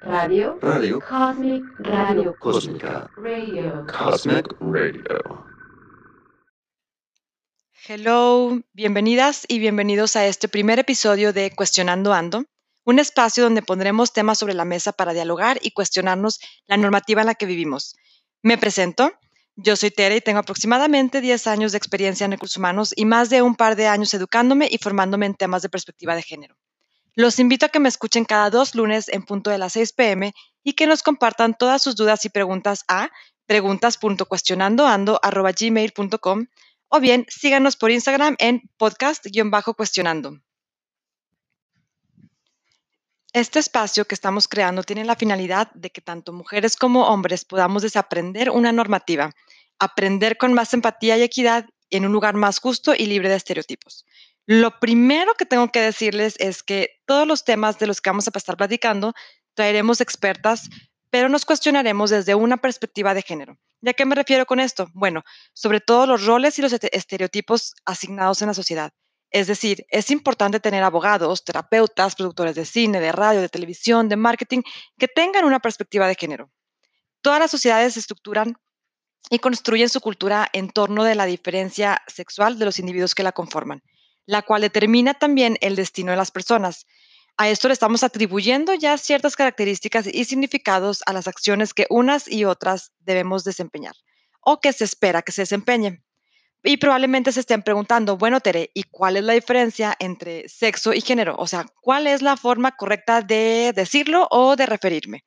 Radio. Radio. Cosmic Radio. Cósmica. Radio. Cosmic Radio. Hello, bienvenidas y bienvenidos a este primer episodio de Cuestionando Ando, un espacio donde pondremos temas sobre la mesa para dialogar y cuestionarnos la normativa en la que vivimos. Me presento, yo soy Tere y tengo aproximadamente 10 años de experiencia en recursos humanos y más de un par de años educándome y formándome en temas de perspectiva de género. Los invito a que me escuchen cada dos lunes en punto de las 6 pm y que nos compartan todas sus dudas y preguntas a preguntas.cuestionandoando.gmail.com o bien síganos por Instagram en podcast-cuestionando. Este espacio que estamos creando tiene la finalidad de que tanto mujeres como hombres podamos desaprender una normativa, aprender con más empatía y equidad en un lugar más justo y libre de estereotipos. Lo primero que tengo que decirles es que todos los temas de los que vamos a estar platicando traeremos expertas, pero nos cuestionaremos desde una perspectiva de género. ¿Y a qué me refiero con esto? Bueno, sobre todo los roles y los este- estereotipos asignados en la sociedad. Es decir, es importante tener abogados, terapeutas, productores de cine, de radio, de televisión, de marketing, que tengan una perspectiva de género. Todas las sociedades se estructuran y construyen su cultura en torno de la diferencia sexual de los individuos que la conforman, la cual determina también el destino de las personas. A esto le estamos atribuyendo ya ciertas características y significados a las acciones que unas y otras debemos desempeñar o que se espera que se desempeñen. Y probablemente se estén preguntando, bueno, Tere, ¿y cuál es la diferencia entre sexo y género? O sea, ¿cuál es la forma correcta de decirlo o de referirme?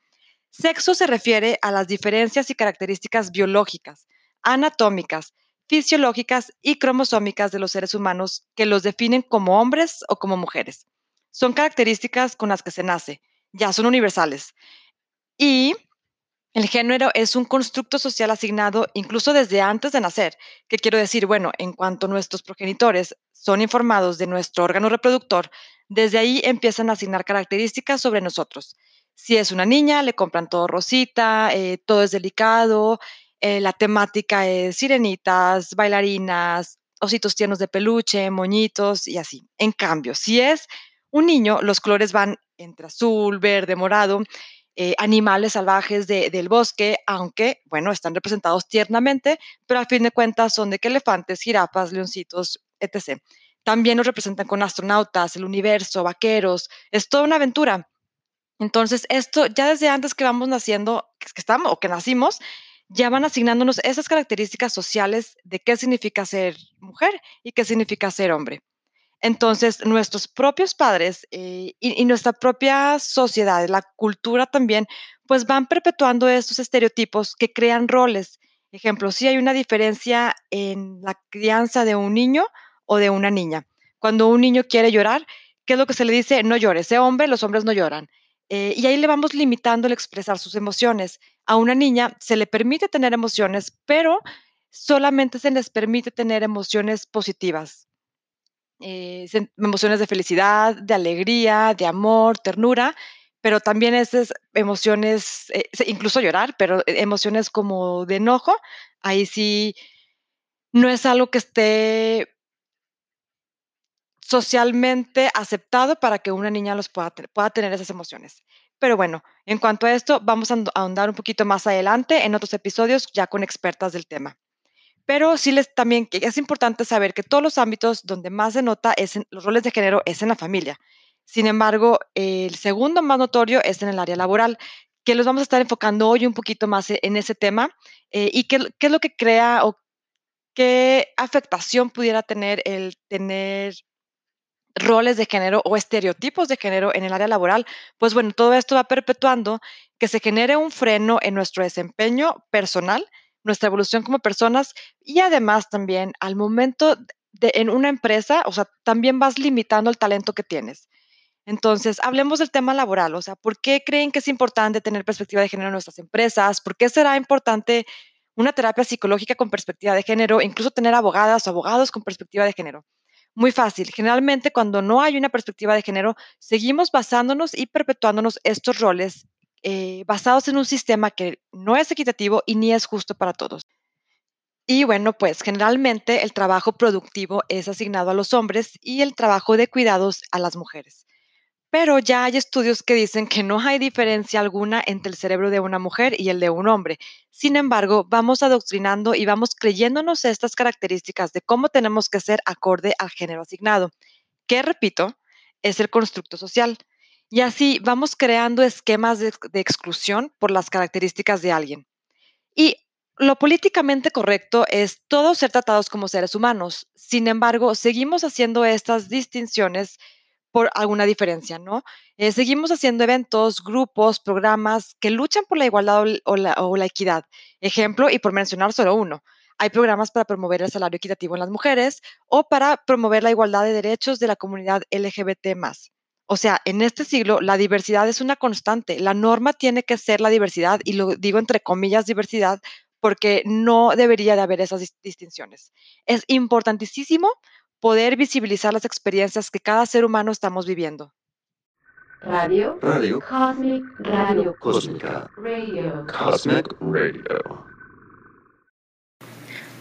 Sexo se refiere a las diferencias y características biológicas, anatómicas, fisiológicas y cromosómicas de los seres humanos que los definen como hombres o como mujeres. Son características con las que se nace, ya son universales. Y el género es un constructo social asignado incluso desde antes de nacer. ¿Qué quiero decir? Bueno, en cuanto nuestros progenitores son informados de nuestro órgano reproductor, desde ahí empiezan a asignar características sobre nosotros. Si es una niña, le compran todo rosita, eh, todo es delicado, eh, la temática es sirenitas, bailarinas, ositos tiernos de peluche, moñitos y así. En cambio, si es un niño, los colores van entre azul, verde, morado, eh, animales salvajes de- del bosque, aunque, bueno, están representados tiernamente, pero a fin de cuentas son de que elefantes, jirafas, leoncitos, etc. También nos representan con astronautas, el universo, vaqueros, es toda una aventura. Entonces, esto ya desde antes que vamos naciendo, que estamos o que nacimos, ya van asignándonos esas características sociales de qué significa ser mujer y qué significa ser hombre. Entonces, nuestros propios padres eh, y, nuestra propia sociedad, la cultura también, pues van perpetuando estos estereotipos que crean roles. Ejemplo, si hay una diferencia en la crianza de un niño o de una niña. Cuando un niño quiere llorar, ¿qué es lo que se le dice? No llores, sé hombre, los hombres no lloran. Eh, y ahí le vamos limitando el expresar sus emociones. A una niña se le permite tener emociones, pero solamente se les permite tener emociones positivas eh, emociones de felicidad, de alegría, de amor, ternura, pero también esas emociones, eh, incluso llorar, pero emociones como de enojo, ahí sí no es algo que esté socialmente aceptado para que una niña los pueda, pueda tener esas emociones. Pero bueno, en cuanto a esto, vamos a ahondar un poquito más adelante en otros episodios ya con expertas del tema. Pero sí les también es importante saber que todos los ámbitos donde más se nota es en los roles de género es en la familia. Sin embargo, el segundo más notorio es en el área laboral, que los vamos a estar enfocando hoy un poquito más e- en ese tema eh, y qué, qué es lo que crea o qué afectación pudiera tener el tener roles de género o estereotipos de género en el área laboral. Pues bueno, todo esto va perpetuando que se genere un freno en nuestro desempeño personal, nuestra evolución como personas y además también al momento en una empresa, o sea, también vas limitando el talento que tienes. Entonces, hablemos del tema laboral, o sea, ¿por qué creen que es importante tener perspectiva de género en nuestras empresas? ¿Por qué será importante una terapia psicológica con perspectiva de género, incluso tener abogadas o abogados con perspectiva de género? Muy fácil. Generalmente, cuando no hay una perspectiva de género, seguimos basándonos y perpetuándonos estos roles eh, basados en un sistema que no es equitativo y ni es justo para todos. Y bueno, pues generalmente el trabajo productivo es asignado a los hombres y el trabajo de cuidados a las mujeres. Pero ya hay estudios que dicen que no hay diferencia alguna entre el cerebro de una mujer y el de un hombre. Sin embargo, vamos adoctrinando y vamos creyéndonos estas características de cómo tenemos que ser acorde al género asignado, que repito, es el constructo social. Y así vamos creando esquemas de, exclusión por las características de alguien. Y lo políticamente correcto es todos ser tratados como seres humanos. Sin embargo, seguimos haciendo estas distinciones por alguna diferencia, ¿no? Eh, seguimos haciendo eventos, grupos, programas que luchan por la igualdad o la, o la equidad. Ejemplo, y por mencionar solo uno, hay programas para promover el salario equitativo en las mujeres o para promover la igualdad de derechos de la comunidad LGBT. O sea, en este siglo la diversidad es una constante. La norma tiene que ser la diversidad, y lo digo entre comillas diversidad, porque no debería de haber esas distinciones. Es importantísimo poder visibilizar las experiencias que cada ser humano estamos viviendo. Radio. Radio. Cosmic Radio. Cósmica. Radio. Cosmic Radio.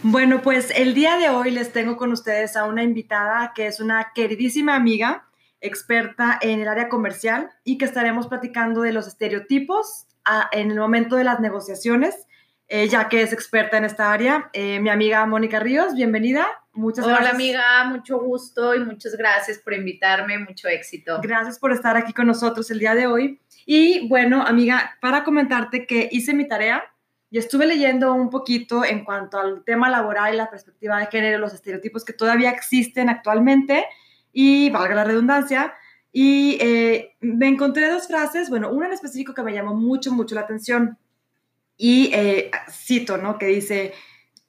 Bueno, pues el día de hoy les tengo con ustedes a una invitada que es una queridísima amiga, experta en el área comercial y que estaremos platicando de los estereotipos a, en el momento de las negociaciones, eh, ya que es experta en esta área. Eh, mi amiga Mónica Ríos, bienvenida. Muchas Hola gracias. amiga, mucho gusto y muchas gracias por invitarme, mucho éxito. Gracias por estar aquí con nosotros el día de hoy. Y bueno, amiga, para comentarte que hice mi tarea y estuve leyendo un poquito en cuanto al tema laboral y la perspectiva de género, los estereotipos que todavía existen actualmente y valga la redundancia. Y eh, me encontré dos frases, bueno, una en específico que me llamó mucho, mucho la atención. Y eh, cito, ¿no? Que dice,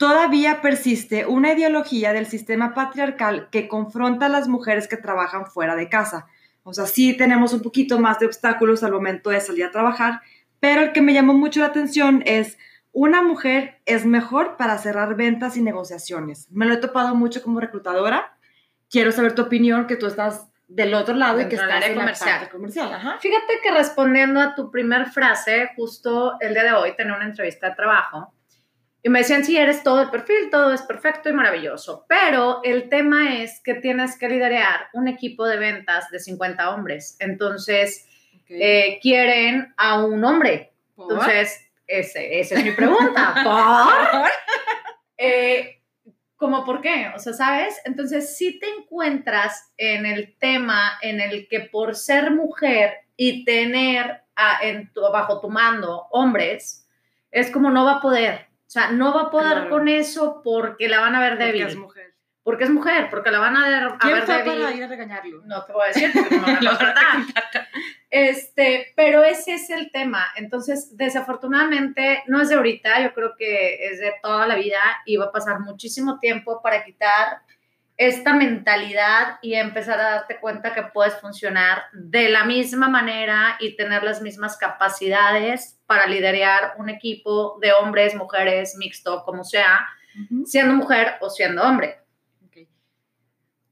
todavía persiste una ideología del sistema patriarcal que confronta a las mujeres que trabajan fuera de casa. O sea, sí tenemos un poquito más de obstáculos al momento de salir a trabajar, pero el que me llamó mucho la atención es, una mujer es mejor para cerrar ventas y negociaciones. Me lo he topado mucho como reclutadora. Quiero saber tu opinión, que tú estás del otro lado y que estás en la comercial. parte comercial. Ajá. Fíjate que respondiendo a tu primer frase, justo el día de hoy tenía una entrevista de trabajo y me decían, sí, eres todo el perfil, todo es perfecto y maravilloso, pero el tema es que tienes que liderar un equipo de ventas de 50 hombres, entonces eh, quieren a un hombre. ¿Por? Entonces, ese, esa es mi pregunta. ¿Por? Eh, ¿Cómo por qué? O sea, ¿sabes? Entonces, si te encuentras en el tema en el que por ser mujer y tener a- en tu- bajo tu mando hombres, es como no va a poder. O sea, no va a poder Claro. con eso porque la van a ver Porque débil. es mujer. Porque es mujer, porque la van a ver, a ¿Quién ver fue débil. para ir a regañarlo? No te voy a decir porque no me van a contratar. Este, pero ese es el tema. Entonces, desafortunadamente, no es de ahorita, yo creo que es de toda la vida y va a pasar muchísimo tiempo para quitar esta mentalidad y empezar a darte cuenta que puedes funcionar de la misma manera y tener las mismas capacidades para liderar un equipo de hombres, mujeres, mixto, como sea, siendo mujer o siendo hombre.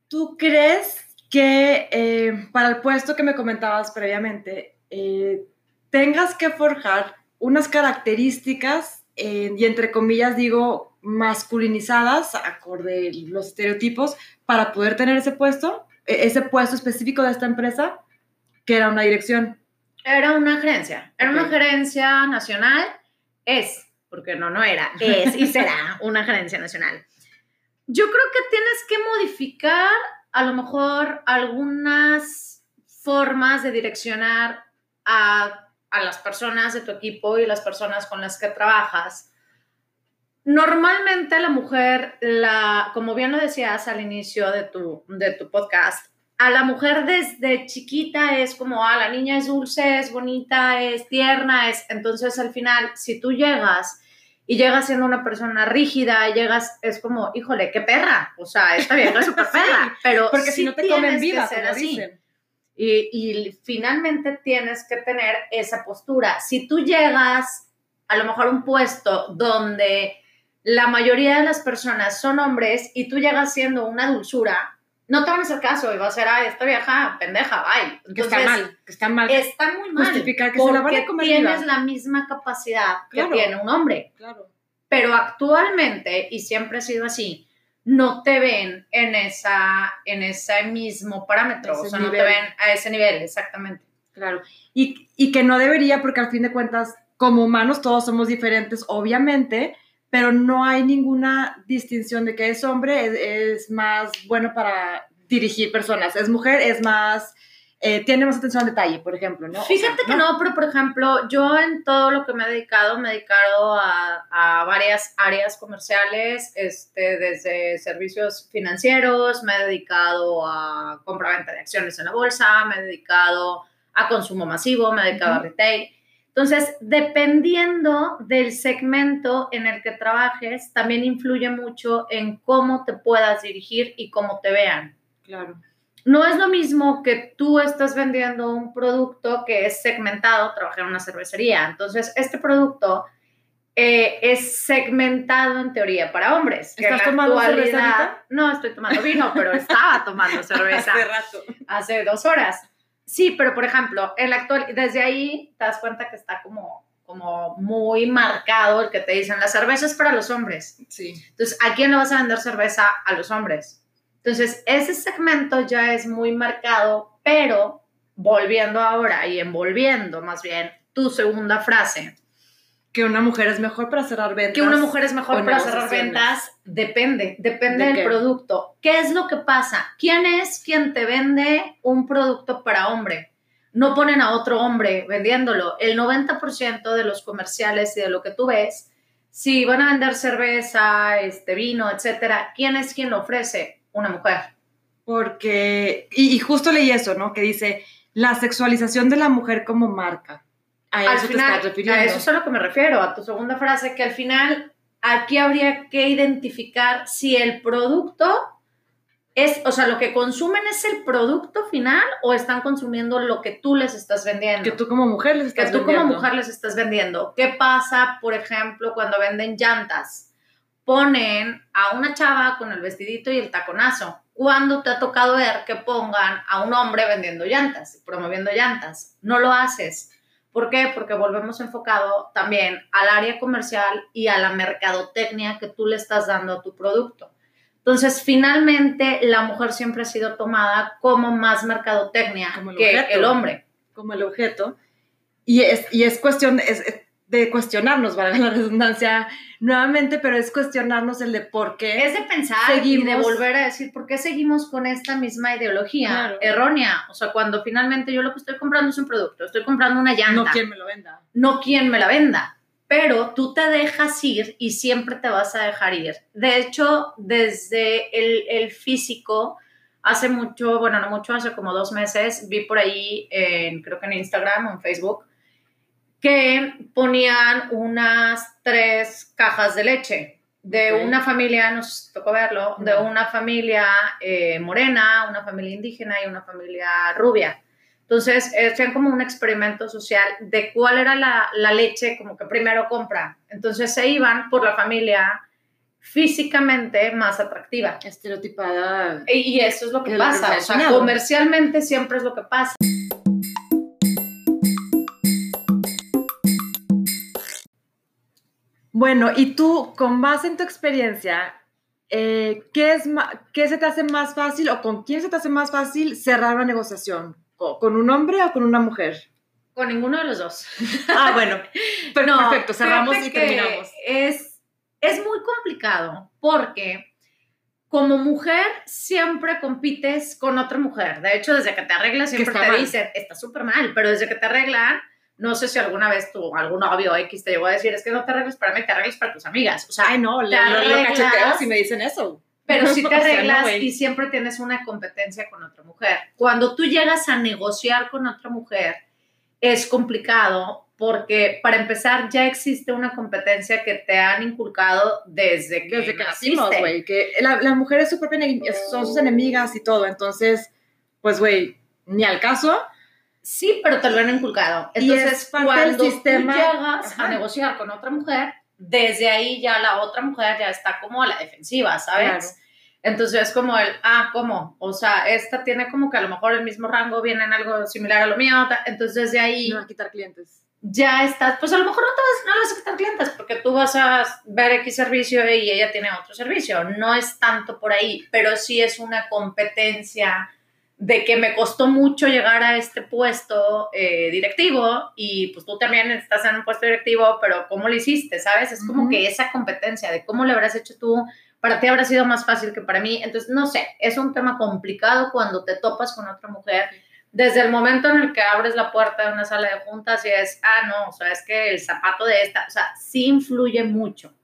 ¿Tú crees que eh, para el puesto que me comentabas previamente, eh, tengas que forjar unas características, eh, y entre comillas digo, masculinizadas, acorde los estereotipos, para poder tener ese puesto, e- ese puesto específico de esta empresa, que era una dirección? Era una gerencia, era una gerencia nacional, es, porque no, no era, es y será una gerencia nacional. Yo creo que tienes que modificar a lo mejor algunas formas de direccionar a, a las personas de tu equipo y las personas con las que trabajas. Normalmente la mujer, la, como bien lo decías al inicio de tu, de tu podcast, a la mujer desde chiquita es como, ah, la niña es dulce, es bonita, es tierna, es... Entonces al final, si tú llegas y llegas siendo una persona rígida, llegas, es como, híjole, qué perra, o sea, esta vieja es súper perra, pero Porque sí si no te comen tienes que viva, ser como así. dicen. Y, y finalmente tienes que tener esa postura. Si tú llegas a lo mejor a un puesto donde la mayoría de las personas son hombres y tú llegas siendo una dulzura, no te van a hacer caso y va a ser, ay, esta vieja pendeja, bye. Que está mal, que está mal. Está muy mal. Justificar que se la van a porque comer tienes la misma capacidad Claro. que tiene un hombre. Claro. Pero actualmente, y siempre ha sido así, no te ven en, esa, en ese mismo parámetro, Ese o sea, no te nivel. ven a ese nivel, exactamente. Claro. Y, y que no debería, porque al fin de cuentas, como humanos todos somos diferentes, obviamente, pero no hay ninguna distinción de que es hombre, es, es más bueno para dirigir personas, es mujer, es más, eh, tiene más atención al detalle, por ejemplo, ¿no? O sea, Fíjate que no, pero por ejemplo, yo en todo lo que me he dedicado, me he dedicado a, a varias áreas comerciales, este, desde servicios financieros, me he dedicado a compra-venta de acciones en la bolsa, me he dedicado a consumo masivo, me he dedicado a retail. Entonces, dependiendo del segmento en el que trabajes, también influye mucho en cómo te puedas dirigir y cómo te vean Claro. no es lo mismo que tú estás vendiendo un producto que es segmentado, trabajé en una cervecería, entonces este producto eh, es segmentado en teoría para hombres. que en ¿Estás la tomando cerveza? No, estoy tomando vino, pero estaba tomando cerveza rato. hace dos horas. Sí, pero por ejemplo, en la actual, desde ahí te das cuenta que está como, como muy marcado el que te dicen, la cerveza es para los hombres. Sí. Entonces, ¿a quién le vas a vender cerveza? A los hombres. Entonces, ese segmento ya es muy marcado, pero volviendo ahora y envolviendo más bien tu segunda frase, Que una mujer es mejor para cerrar ventas. que una mujer es mejor para cerrar ventas, depende, depende ¿De del qué? producto. ¿Qué es lo que pasa? ¿Quién es quien te vende un producto para hombre? No ponen a otro hombre vendiéndolo. El 90% de los comerciales y de lo que tú ves, si van a vender cerveza, este vino, etcétera, ¿quién es quien lo ofrece? Una mujer. Porque, y, y justo leí eso, ¿no? Que dice, la sexualización de la mujer como marca. A al eso te final, estás refiriendo. a eso es a lo que me refiero, a tu segunda frase, que al final aquí habría que identificar si el producto es, o sea, lo que consumen es el producto final o están consumiendo lo que tú les estás vendiendo. Que tú como mujer les Que estás tú como vendiendo. mujer les estás vendiendo. ¿Qué pasa, por ejemplo, cuando venden llantas? Ponen a una chava con el vestidito y el taconazo. ¿Cuándo te ha tocado ver que pongan a un hombre vendiendo llantas, promoviendo llantas? No lo haces. ¿Por qué? Porque volvemos enfocado también al área comercial y a la mercadotecnia que tú le estás dando a tu producto. Entonces, finalmente, la mujer siempre ha sido tomada como más mercadotecnia Como el que objeto. el hombre. como el objeto. Y es, y es cuestión es- es de cuestionarnos, valga la redundancia nuevamente, pero es cuestionarnos el de por qué. Es de pensar y de Seguimos- volver a decir, ¿por qué seguimos con esta misma ideología Claro. errónea? O sea, cuando finalmente yo lo que estoy comprando es un producto, estoy comprando una llanta, no no, quien me lo venda. quien me la venda. Pero tú te dejas ir y siempre te vas a dejar ir. De hecho, desde el, el físico, hace mucho, bueno, no mucho, hace como dos meses, vi por ahí, en, creo que en Instagram o en Facebook, que ponían unas tres cajas de leche de una familia, nos tocó verlo, de una familia eh, morena, una familia indígena y una familia rubia. Entonces, hacían como un experimento social de cuál era la, la leche como que primero compra. Entonces, se iban por la familia físicamente más atractiva. Estereotipada. Y y eso es lo que pasa. O sea, comercialmente siempre es lo que pasa. Bueno, y tú, con base en tu experiencia, eh, ¿qué, es ¿qué se te hace más fácil o con quién se te hace más fácil cerrar una negociación? ¿Co- ¿Con un hombre o con una mujer? Con ninguno de los dos. Ah, bueno. Per- No, perfecto, cerramos y terminamos. Es, es muy complicado porque como mujer siempre compites con otra mujer. De hecho, desde que te arreglas siempre te mal. dicen, está súper mal, pero desde que te arreglan, no sé si alguna vez tu algún novio X te llegó a decir, es que no te arregles para mí, te arregles para tus amigas. O sea, Ay, no, le, te lo, cacheteo si me dicen eso. pero si te O sea, no, arreglas y siempre tienes una competencia con otra mujer. Cuando tú llegas a negociar con otra mujer, es complicado porque para empezar ya existe una competencia que te han inculcado desde que, Desde que nacimos, güey. Que la, la mujer es su propia son sus enemigas y todo. Entonces, pues, güey, ni al caso. Sí, pero te lo han inculcado. Y Entonces, es parte del cuando sistema- tú llegas Ajá. a negociar con otra mujer, desde ahí ya la otra mujer ya está como a la defensiva, ¿sabes? Claro. Entonces es como el, ah, ¿cómo? O sea, esta tiene como que a lo mejor el mismo rango, viene en algo similar a lo mío, entonces desde ahí No va a quitar clientes. ya estás, pues a lo mejor no te vas, no le vas a quitar clientes porque tú vas a ver X servicio y ella tiene otro servicio. No es tanto por ahí, pero sí es una competencia de que me costó mucho llegar a este puesto eh, directivo y pues tú también estás en un puesto directivo, pero ¿cómo lo hiciste? ¿Sabes? Es como que esa competencia de cómo lo habrás hecho tú, para ti habrá sido más fácil que para mí. Entonces, no sé, es un tema complicado cuando te topas con otra mujer. Desde el momento en el que abres la puerta de una sala de juntas y es, ah, no, o sea, es que el zapato de esta, o sea, sí influye mucho.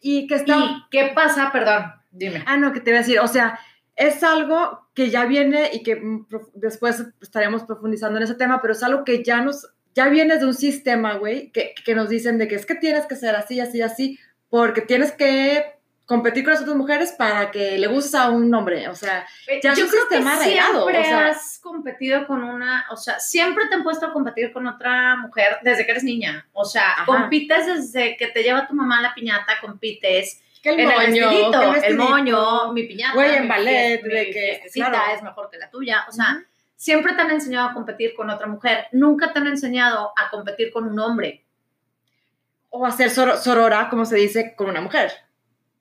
Y que está... ¿Y qué pasa? Perdón, dime. Ah, no, que te iba a decir, o sea, es algo que ya viene y que mm, después estaremos profundizando en ese tema, pero es algo que ya nos, ya viene de un sistema, güey, que, que nos dicen de que es que tienes que ser así, así, así, porque tienes que competir con las otras mujeres para que le gustes a un hombre, o sea, Ya es un creo que sistema arraigado, siempre o sea. has competido con una, o sea, siempre te han puesto a competir con otra mujer desde que eres niña. O sea, Ajá. compites desde que te lleva tu mamá a la piñata, compites que el en el moño, vestidito, el, el vestidito. moño, mi piñata, Güey, en mi ballet, fies- de mi que, claro. es mejor que la tuya. O sea, siempre te han enseñado a competir con otra mujer. Nunca te han enseñado a competir con un hombre. o hacer sor- sorora, como se dice, con una mujer.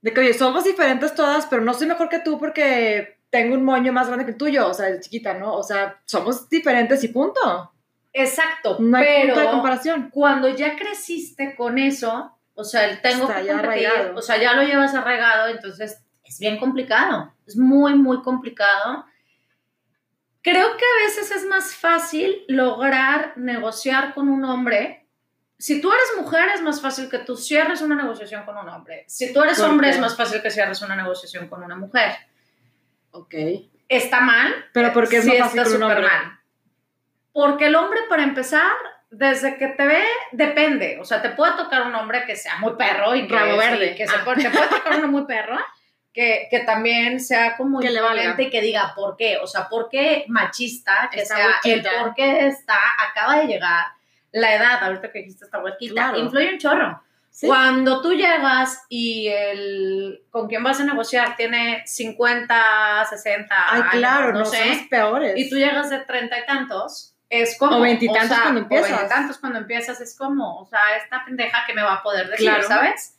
De que, oye, somos diferentes todas, pero no soy mejor que tú porque tengo un moño más grande que el tuyo, o sea, chiquita, ¿no? O sea, somos diferentes y punto. Exacto, No hay pero punto de comparación. cuando ya creciste con eso, o sea, el tengo Está que competir, o sea, ya lo llevas arraigado, entonces es bien complicado, es muy, muy complicado. Creo que a veces es más fácil lograr negociar con un hombre. Si tú eres mujer, es más fácil que tú cierres una negociación con un hombre. Si tú eres ¿Por hombre, es más fácil que cierres una negociación con una mujer. Ok. ¿Está mal? Pero ¿por qué es Sí, más fácil está con un hombre? mal. Porque el hombre, para empezar, desde que te ve, depende. O sea, te puede tocar un hombre que sea muy perro y que, Rabo sí, verde. que se Ah. te puede tocar uno muy perro que, que también sea como Que y que diga por qué. O sea, por qué machista, que Está sea el por qué está, acaba de llegar. La edad, ahorita que dijiste esta huequita, Claro. influye un chorro. Sí. Cuando tú llegas y el con quien vas a negociar tiene 50, 60 Ay, años, claro, no, no, sé, peores. y tú llegas de treinta y tantos, es como. O veintitantos sea, cuando empiezas. O veintitantos cuando empiezas, es como, o sea, esta pendeja que me va a poder decir, Claro. ¿sabes?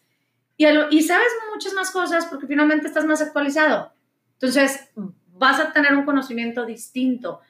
Y, a lo- y sabes muchas más cosas porque finalmente estás más actualizado. Entonces, vas a tener un conocimiento distinto,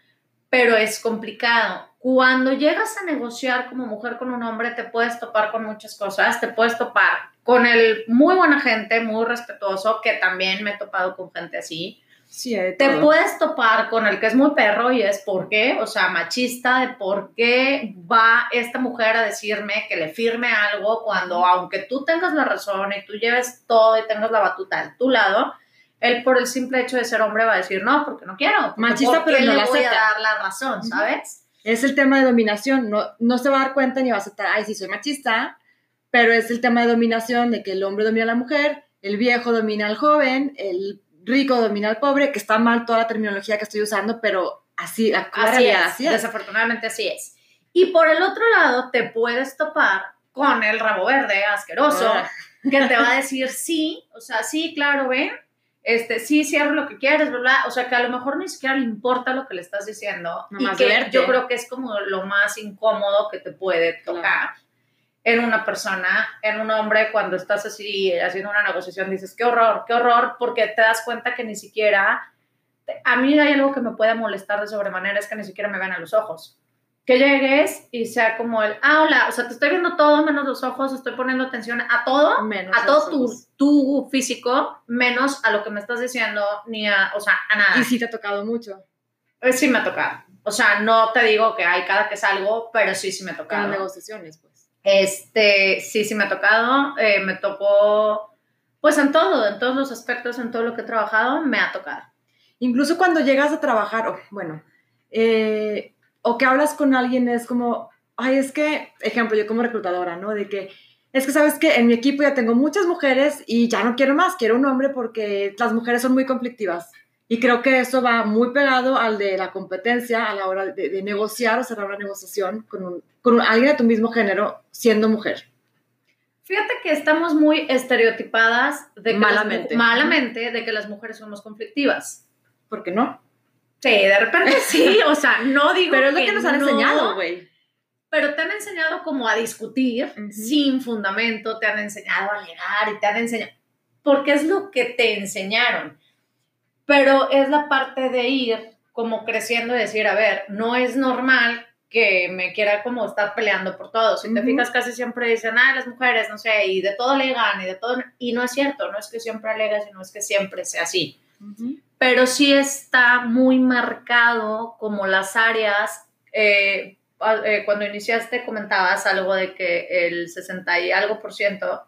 pero es complicado. Cuando llegas a negociar como mujer con un hombre, te puedes topar con muchas cosas, te puedes topar con el muy buena gente, muy respetuoso, que también me he topado con gente así. Sí, de Te puedes topar con el que es muy perro y es por qué, o sea, machista, de por qué va esta mujer a decirme que le firme algo cuando, aunque tú tengas la razón y tú lleves todo y tengas la batuta a tu lado, él por el simple hecho de ser hombre va a decir no, porque no quiero. porque Machista, ¿por qué pero no le voy a dar la razón. ¿sabes? Es el tema de dominación. No, no se va a dar cuenta ni va a aceptar, ay, sí, soy machista, pero es el tema de dominación, de que el hombre domina a la mujer, el viejo domina al joven, el rico domina al pobre, que está mal toda la terminología que estoy usando, pero así, la Así es, así es. desafortunadamente así es. Y por el otro lado, te puedes topar con el rabo verde asqueroso Ah. que te va a decir sí, o sea, sí, claro, ven, este, sí, cierro lo que quieres, bla, bla, o sea, que a lo mejor ni siquiera le importa lo que le estás diciendo y Nomás que verte. yo creo que es como lo más incómodo que te puede tocar en una persona, en un hombre, cuando estás así haciendo una negociación, dices, qué horror, qué horror, porque te das cuenta que ni siquiera, a mí hay algo que me puede molestar de sobremanera, es que ni siquiera me vean a los ojos. Que llegues y sea como el, ah, hola, o sea, te estoy viendo todo menos los ojos, estoy poniendo atención a todo, Menos a todo tu, tu físico, menos a lo que me estás diciendo, ni a, o sea, a nada. Y sí te ha tocado mucho Eh, Sí me ha tocado. O sea, no te digo que hay cada que salgo, pero sí, sí me ha tocado. las negociaciones, pues. Este, sí, sí me ha tocado. eh, me tocó, pues en todo, en todos los aspectos, en todo lo que he trabajado, me ha tocado. Incluso cuando llegas a trabajar, o, bueno, eh, o que hablas con alguien es como, ay, es que, ejemplo, yo como reclutadora, ¿no? De que, es que sabes que en mi equipo ya tengo muchas mujeres y ya no quiero más, quiero un hombre porque las mujeres son muy conflictivas. Y creo que eso va muy pegado al de la competencia a la hora de, de negociar o cerrar una negociación con, un- con un- alguien de tu mismo género siendo mujer. Fíjate que estamos muy estereotipadas de que las mu- Malamente. malamente de que las mujeres somos conflictivas. ¿Por qué no? Sí, de repente sí, o sea, no digo Pero es lo que nos han no, enseñado, güey. pero te han enseñado como a discutir Ujú. sin fundamento, te han enseñado a negar y te han enseñado, porque es lo que te enseñaron. Pero es la parte de ir como creciendo y decir, a ver, no es normal que me quiera como estar peleando por todo. Si te Ujú. fijas, casi siempre dicen, ah, las mujeres, no sé, y de todo alegan y de todo, y no es cierto, no es que siempre alegas y no es que siempre sea así pero sí está muy marcado como las áreas. eh, eh, cuando iniciaste comentabas algo de que el 60 y algo por ciento,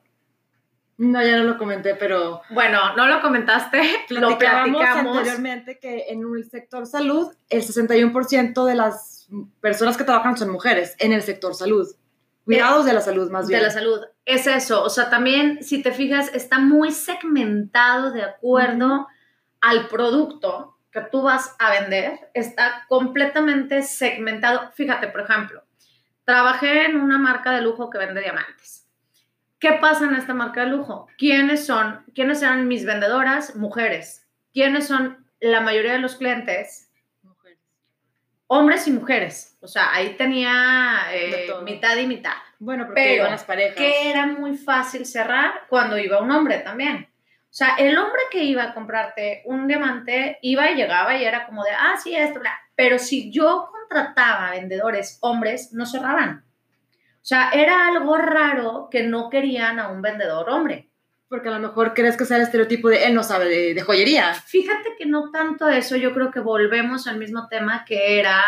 No, ya no lo comenté, pero bueno, no lo comentaste, lo platicamos. anteriormente que en el sector salud el 61% de las personas que trabajan son mujeres en el sector salud. Cuidados de la salud, más bien. de la salud. Es eso, o sea, también si te fijas, está muy segmentado de acuerdo al producto que tú vas a vender, está completamente segmentado. Fíjate, por ejemplo, trabajé en una marca de lujo que vende diamantes. ¿Qué pasa en esta marca de lujo? ¿Quiénes son? ¿Quiénes eran mis vendedoras? Mujeres. ¿Quiénes son la mayoría de los clientes? Hombres y mujeres. O sea, ahí tenía eh, mitad y mitad Bueno, porque Pero, iban las parejas. que era muy fácil cerrar cuando iba un hombre también. O sea, el hombre que iba a comprarte un diamante iba y llegaba y era como de, ah, sí, esto, bla. Pero si yo contrataba vendedores hombres, no cerraban. O sea, era algo raro que no querían a un vendedor hombre. Porque a lo mejor crees que sea el estereotipo de él no sabe de, de joyería. Fíjate que no tanto eso, yo creo que volvemos al mismo tema que era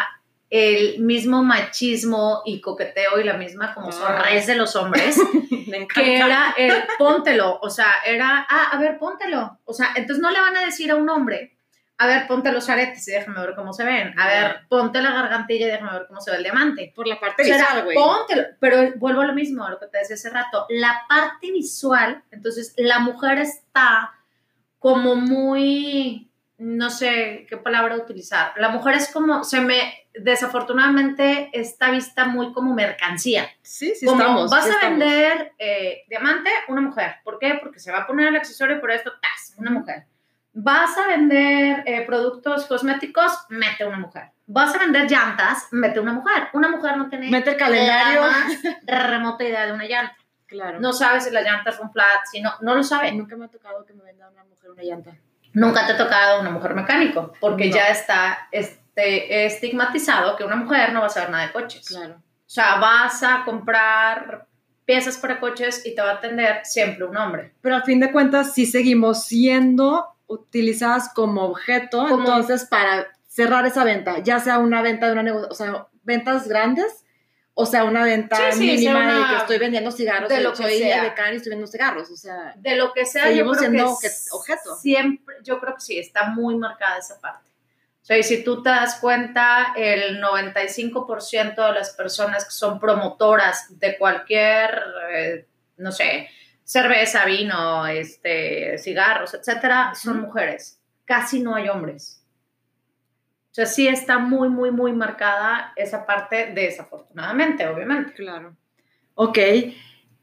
el mismo machismo y coqueteo y la misma como Ah. sonrisa de los hombres. Me encanta. que era el póntelo, o sea, era, ah, a ver, póntelo. O sea, entonces no le van a decir a un hombre, a ver, ponte los aretes y déjame ver cómo se ven. A ver, ponte la gargantilla y déjame ver cómo se ve el diamante. Por la parte O sea, era, visual, güey. póntelo. Pero vuelvo a lo mismo, a lo que te decía hace rato. La parte visual, entonces la mujer está como muy, no sé qué palabra utilizar. La mujer es como, se me, desafortunadamente, está vista muy como mercancía Sí, sí como estamos. vas sí a estamos. vender eh, diamante, una mujer. ¿Por qué? Porque se va a poner el accesorio por esto, tas, una mujer. Vas a vender eh, productos cosméticos, mete una mujer. Vas a vender llantas, mete una mujer. Una mujer no tiene Mete el calendario. más remota idea de una llanta. Claro. No sabe si las llantas son flat, si no, no lo sabe. Nunca me ha tocado que me venda una mujer una llanta. Nunca te ha tocado una mujer mecánico, porque No. ya está este, estigmatizado que una mujer no va a saber nada de coches. Claro. O sea, vas a comprar piezas para coches y te va a atender siempre un hombre. Pero al fin de cuentas sí seguimos siendo utilizadas como objeto, Como- entonces para cerrar esa venta, ya sea una venta de una negocio, o sea, ventas grandes, o sea, una venta Sí, sí, mínima una- de que estoy vendiendo cigarros, de lo que soy sea. de Can y estoy vendiendo cigarros, o sea, De lo que sea, Seguimos yo creo siendo que obje- objeto. Siempre, yo creo que sí, está muy marcada esa parte. O sea, y si tú te das cuenta, el 95% de las personas que son promotoras de cualquier, eh, no sé, cerveza, vino, este, cigarros, etcétera, son mujeres. Casi no hay hombres. O sea, sí está muy, muy, muy marcada esa parte, desafortunadamente, obviamente. claro. Ok,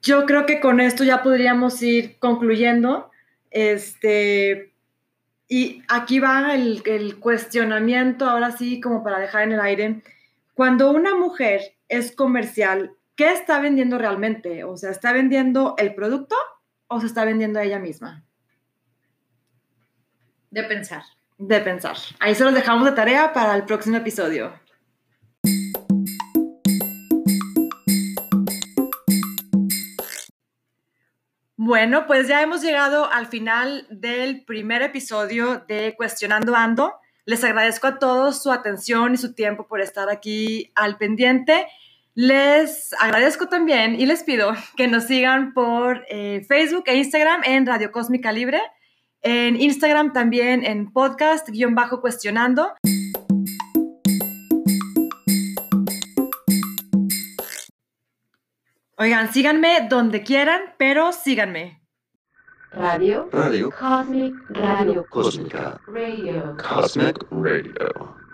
yo creo que con esto ya podríamos ir concluyendo, este, y aquí va el, el cuestionamiento, ahora sí, como para dejar en el aire. Cuando una mujer es comercial, ¿qué está vendiendo realmente? O sea, ¿está vendiendo el producto o se está vendiendo a ella misma? De pensar. De pensar. Ahí se los dejamos de tarea para el próximo episodio. Bueno, pues ya hemos llegado al final del primer episodio de Cuestionando Ando. Les agradezco a todos su atención y su tiempo por estar aquí al pendiente. Les agradezco también y les pido que nos sigan por eh, Facebook e Instagram en Radio Cósmica Libre, en Instagram también en podcast guion bajo cuestionando. Oigan, síganme donde quieran, pero síganme. Radio Radio Cosmic Radio Cósmica Radio Cosmic Radio.